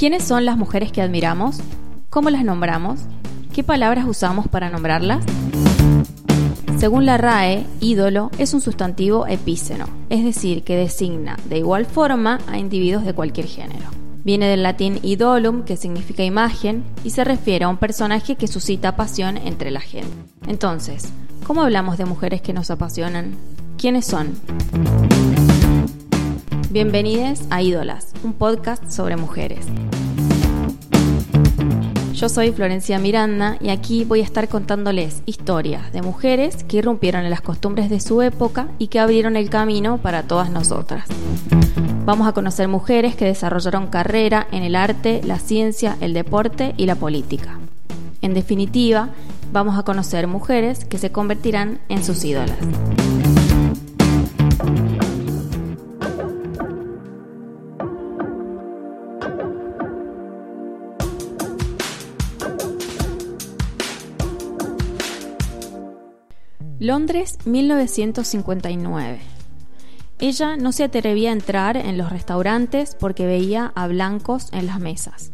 ¿Quiénes son las mujeres que admiramos? ¿Cómo las nombramos? ¿Qué palabras usamos para nombrarlas? Según la RAE, ídolo es un sustantivo epíceno, es decir, que designa de igual forma a individuos de cualquier género. Viene del latín idolum, que significa imagen, y se refiere a un personaje que suscita pasión entre la gente. Entonces, ¿cómo hablamos de mujeres que nos apasionan? ¿Quiénes son? Bienvenidos a Ídolas, un podcast sobre mujeres. Yo soy Florencia Miranda y aquí voy a estar contándoles historias de mujeres que irrumpieron en las costumbres de su época y que abrieron el camino para todas nosotras. Vamos a conocer mujeres que desarrollaron carrera en el arte, la ciencia, el deporte y la política. En definitiva, vamos a conocer mujeres que se convertirán en sus ídolas. Londres 1959. Ella no se atrevía a entrar en los restaurantes porque veía a blancos en las mesas.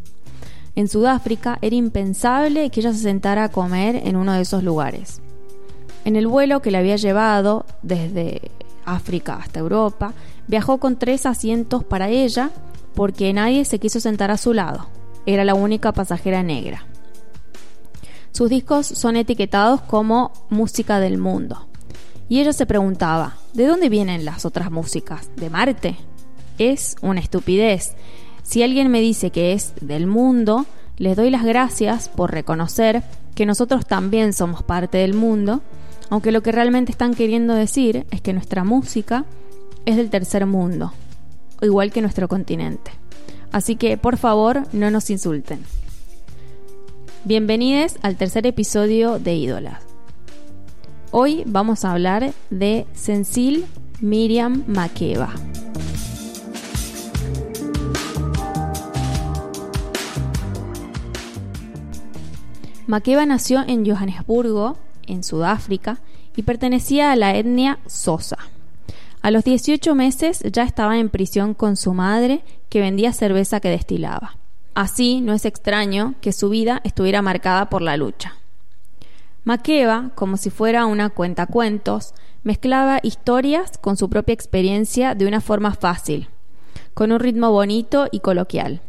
En Sudáfrica era impensable que ella se sentara a comer en uno de esos lugares. En el vuelo que le había llevado desde África hasta Europa, viajó con tres asientos para ella porque nadie se quiso sentar a su lado. Era la única pasajera negra. Sus discos son etiquetados como música del mundo. Y ella se preguntaba, ¿de dónde vienen las otras músicas? ¿De Marte? Es una estupidez. Si alguien me dice que es del mundo, les doy las gracias por reconocer que nosotros también somos parte del mundo, aunque lo que realmente están queriendo decir es que nuestra música es del tercer mundo, igual que nuestro continente. Así que, por favor, no nos insulten. Bienvenidos al tercer episodio de Ídolas. Hoy vamos a hablar de Cecil Miriam Makeba. Makeba nació en Johannesburgo, en Sudáfrica, y pertenecía a la etnia Sosa. A los 18 meses ya estaba en prisión con su madre, que vendía cerveza que destilaba. Así no es extraño que su vida estuviera marcada por la lucha. Makeba, como si fuera una cuentacuentos, mezclaba historias con su propia experiencia de una forma fácil, con un ritmo bonito y coloquial.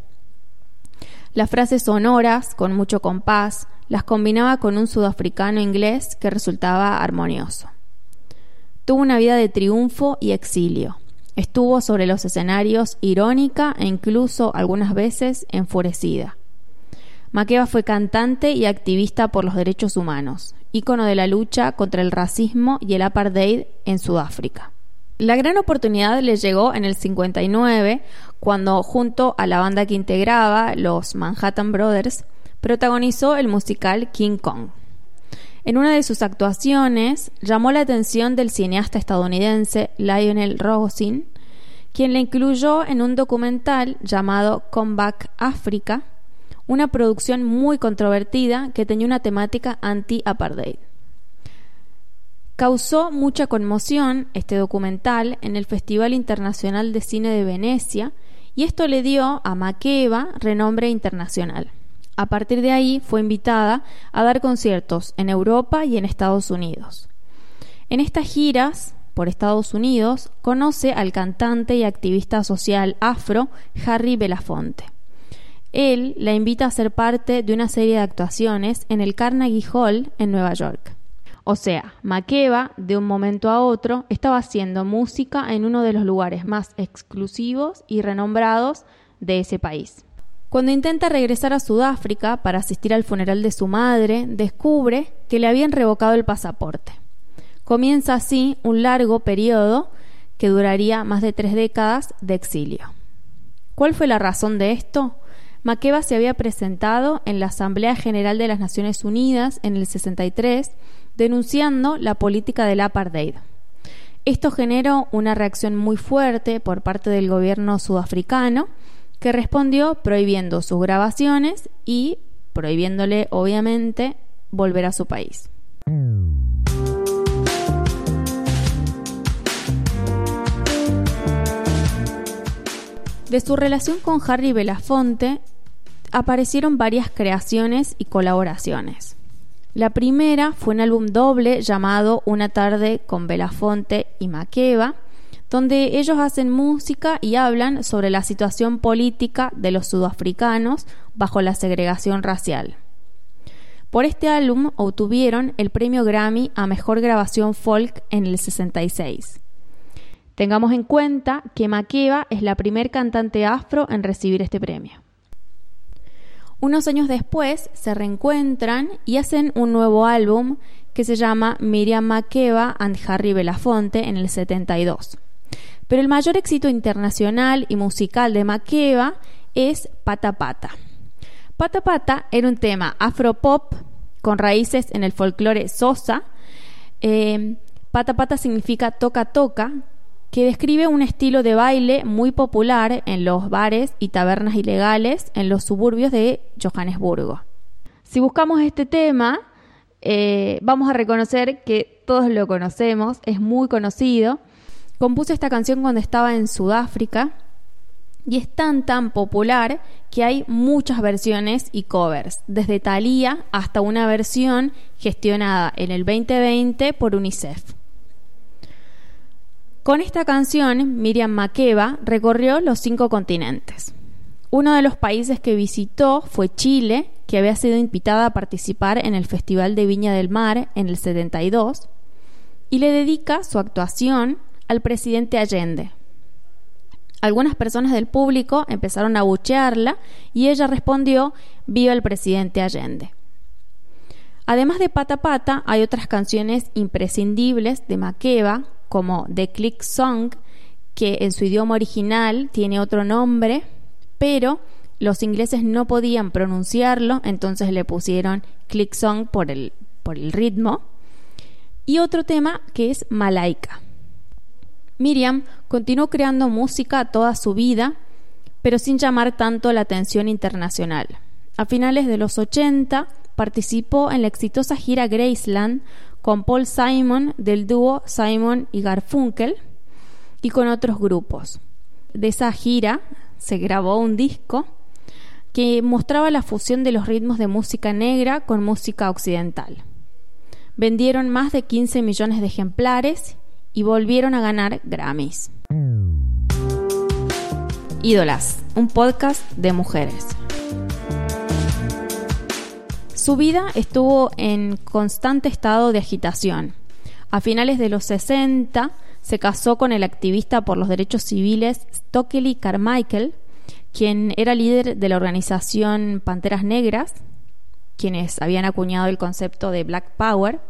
Las frases sonoras, con mucho compás, las combinaba con un sudafricano inglés que resultaba armonioso. Tuvo una vida de triunfo y exilio. Estuvo sobre los escenarios irónica e incluso algunas veces enfurecida. Makeba fue cantante y activista por los derechos humanos, ícono de la lucha contra el racismo y el apartheid en Sudáfrica. La gran oportunidad le llegó en el 59, cuando junto a la banda que integraba, los Manhattan Brothers, protagonizó el musical King Kong. En una de sus actuaciones llamó la atención del cineasta estadounidense Lionel Rosin, quien la incluyó en un documental llamado Comeback Africa, una producción muy controvertida que tenía una temática anti-apartheid. Causó mucha conmoción este documental en el Festival Internacional de Cine de Venecia y esto le dio a Makeba renombre internacional. A partir de ahí fue invitada a dar conciertos en Europa y en Estados Unidos. En estas giras por Estados Unidos conoce al cantante y activista social afro Harry Belafonte. Él la invita a ser parte de una serie de actuaciones en el Carnegie Hall en Nueva York. O sea, Makeba, de un momento a otro, estaba haciendo música en uno de los lugares más exclusivos y renombrados de ese país. Cuando intenta regresar a Sudáfrica para asistir al funeral de su madre, descubre que le habían revocado el pasaporte. Comienza así un largo periodo que duraría más de tres décadas de exilio. ¿Cuál fue la razón de esto? Makeba se había presentado en la Asamblea General de las Naciones Unidas en el 63 denunciando la política del apartheid. Esto generó una reacción muy fuerte por parte del gobierno sudafricano que respondió prohibiendo sus grabaciones y prohibiéndole, obviamente, volver a su país. De su relación con Harry Belafonte aparecieron varias creaciones y colaboraciones. La primera fue un álbum doble llamado Una tarde con Belafonte y Maqueva, donde ellos hacen música y hablan sobre la situación política de los sudafricanos bajo la segregación racial. Por este álbum obtuvieron el premio Grammy a Mejor Grabación Folk en el 66. Tengamos en cuenta que Makeba es la primer cantante afro en recibir este premio. Unos años después se reencuentran y hacen un nuevo álbum que se llama Miriam Makeba and Harry Belafonte en el 72. Pero el mayor éxito internacional y musical de Makeba es Pata Pata. Pata Pata era un tema afropop con raíces en el folclore sosa. Eh, pata Pata significa toca toca, que describe un estilo de baile muy popular en los bares y tabernas ilegales en los suburbios de Johannesburgo. Si buscamos este tema, eh, vamos a reconocer que todos lo conocemos, es muy conocido. Compuso esta canción cuando estaba en Sudáfrica y es tan tan popular que hay muchas versiones y covers, desde Thalía hasta una versión gestionada en el 2020 por UNICEF. Con esta canción, Miriam Makeba recorrió los cinco continentes. Uno de los países que visitó fue Chile, que había sido invitada a participar en el Festival de Viña del Mar en el 72, y le dedica su actuación al presidente Allende, algunas personas del público empezaron a buchearla y ella respondió Viva el presidente Allende. Además de Pata Pata, hay otras canciones imprescindibles de Makeba, como The Click Song, que en su idioma original tiene otro nombre, pero los ingleses no podían pronunciarlo, entonces le pusieron Click Song por el, por el ritmo. Y otro tema que es Malaika. Miriam continuó creando música toda su vida, pero sin llamar tanto la atención internacional. A finales de los 80 participó en la exitosa gira Graceland con Paul Simon del dúo Simon y Garfunkel y con otros grupos. De esa gira se grabó un disco que mostraba la fusión de los ritmos de música negra con música occidental. Vendieron más de 15 millones de ejemplares y volvieron a ganar Grammys. Ídolas, un podcast de mujeres. Su vida estuvo en constante estado de agitación. A finales de los 60 se casó con el activista por los derechos civiles Stokely Carmichael, quien era líder de la organización Panteras Negras, quienes habían acuñado el concepto de Black Power,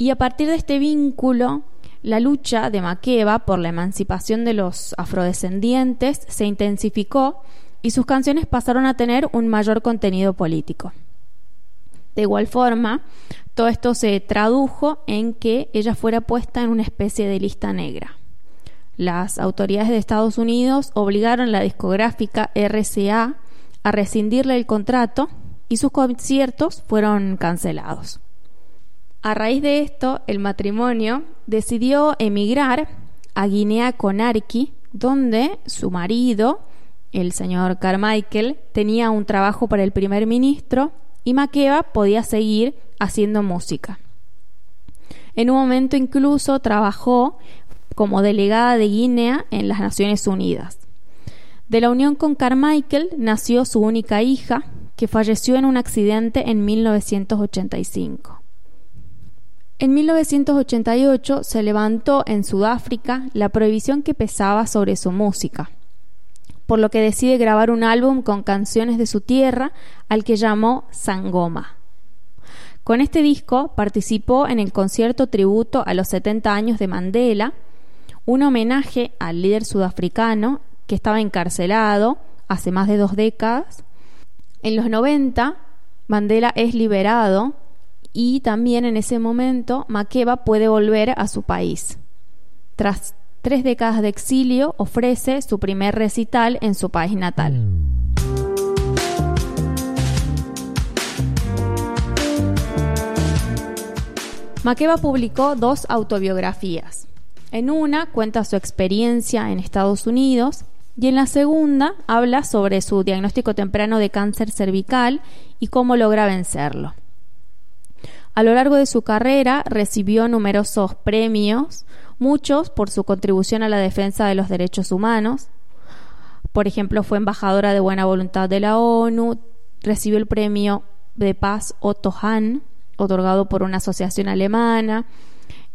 y a partir de este vínculo la lucha de Makeba por la emancipación de los afrodescendientes se intensificó y sus canciones pasaron a tener un mayor contenido político. De igual forma, todo esto se tradujo en que ella fuera puesta en una especie de lista negra. Las autoridades de Estados Unidos obligaron a la discográfica RCA a rescindirle el contrato y sus conciertos fueron cancelados. A raíz de esto, el matrimonio decidió emigrar a Guinea Conakry, donde su marido, el señor Carmichael, tenía un trabajo para el primer ministro y Makeba podía seguir haciendo música. En un momento incluso trabajó como delegada de Guinea en las Naciones Unidas. De la unión con Carmichael nació su única hija, que falleció en un accidente en 1985. En 1988 se levantó en Sudáfrica la prohibición que pesaba sobre su música, por lo que decide grabar un álbum con canciones de su tierra al que llamó Sangoma. Con este disco participó en el concierto tributo a los 70 años de Mandela, un homenaje al líder sudafricano que estaba encarcelado hace más de dos décadas. En los 90, Mandela es liberado y también en ese momento Makeba puede volver a su país. Tras tres décadas de exilio, ofrece su primer recital en su país natal. Makeba publicó dos autobiografías. En una cuenta su experiencia en Estados Unidos Y en la segunda habla sobre su diagnóstico temprano de cáncer cervical y cómo logra vencerlo. A lo largo de su carrera recibió numerosos premios, muchos por su contribución a la defensa de los derechos humanos. Por ejemplo, fue embajadora de buena voluntad de la ONU, recibió el premio de paz Otto Hahn, otorgado por una asociación alemana,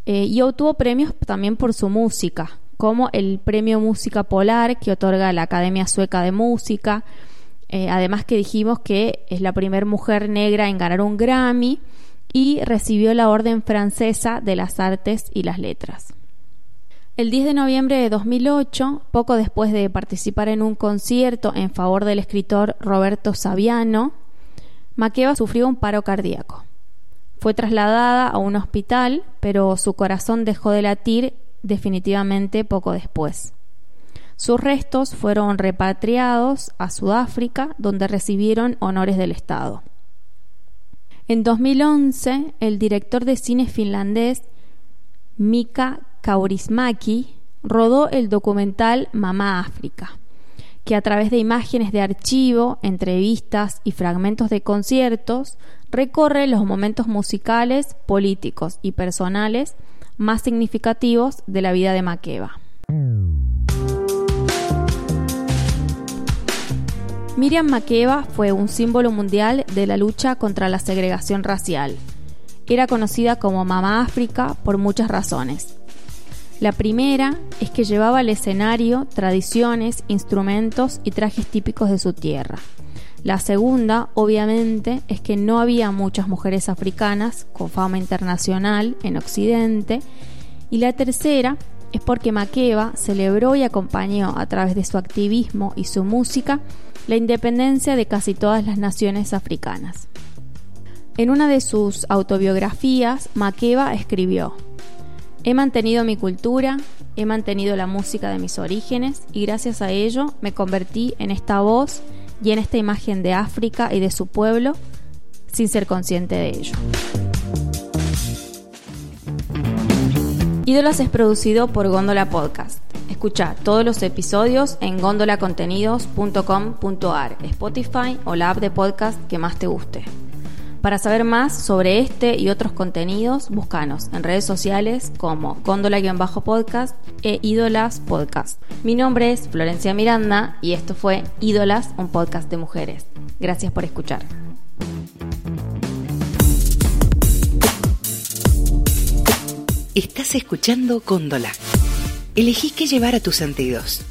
eh, y obtuvo premios también por su música, como el Premio Música Polar que otorga la Academia Sueca de Música. Eh, además que dijimos que es la primera mujer negra en ganar un Grammy y recibió la Orden Francesa de las Artes y las Letras. El 10 de noviembre de 2008, poco después de participar en un concierto en favor del escritor Roberto Saviano, Makeba sufrió un paro cardíaco. Fue trasladada a un hospital, pero su corazón dejó de latir definitivamente poco después. Sus restos fueron repatriados a Sudáfrica, donde recibieron honores del Estado. En 2011, el director de cine finlandés Mika Kaurismäki rodó el documental Mamá África, que a través de imágenes de archivo, entrevistas y fragmentos de conciertos recorre los momentos musicales, políticos y personales más significativos de la vida de Makeba. Miriam Makeba fue un símbolo mundial de la lucha contra la segregación racial. Era conocida como Mamá África por muchas razones. La primera es que llevaba al escenario tradiciones, instrumentos y trajes típicos de su tierra. La segunda, obviamente, es que no había muchas mujeres africanas con fama internacional en Occidente. Y la tercera es porque Makeba celebró y acompañó a través de su activismo y su música la independencia de casi todas las naciones africanas. En una de sus autobiografías, Makeba escribió, He mantenido mi cultura, he mantenido la música de mis orígenes y gracias a ello me convertí en esta voz y en esta imagen de África y de su pueblo sin ser consciente de ello. Ídolas es producido por Góndola Podcast. Escucha todos los episodios en gondolacontenidos.com.ar, Spotify o la app de podcast que más te guste. Para saber más sobre este y otros contenidos, búscanos en redes sociales como Góndola-podcast e Ídolas Podcast. Mi nombre es Florencia Miranda y esto fue Ídolas, un podcast de mujeres. Gracias por escuchar. Estás escuchando Góndola. Elegí qué llevar a tus sentidos.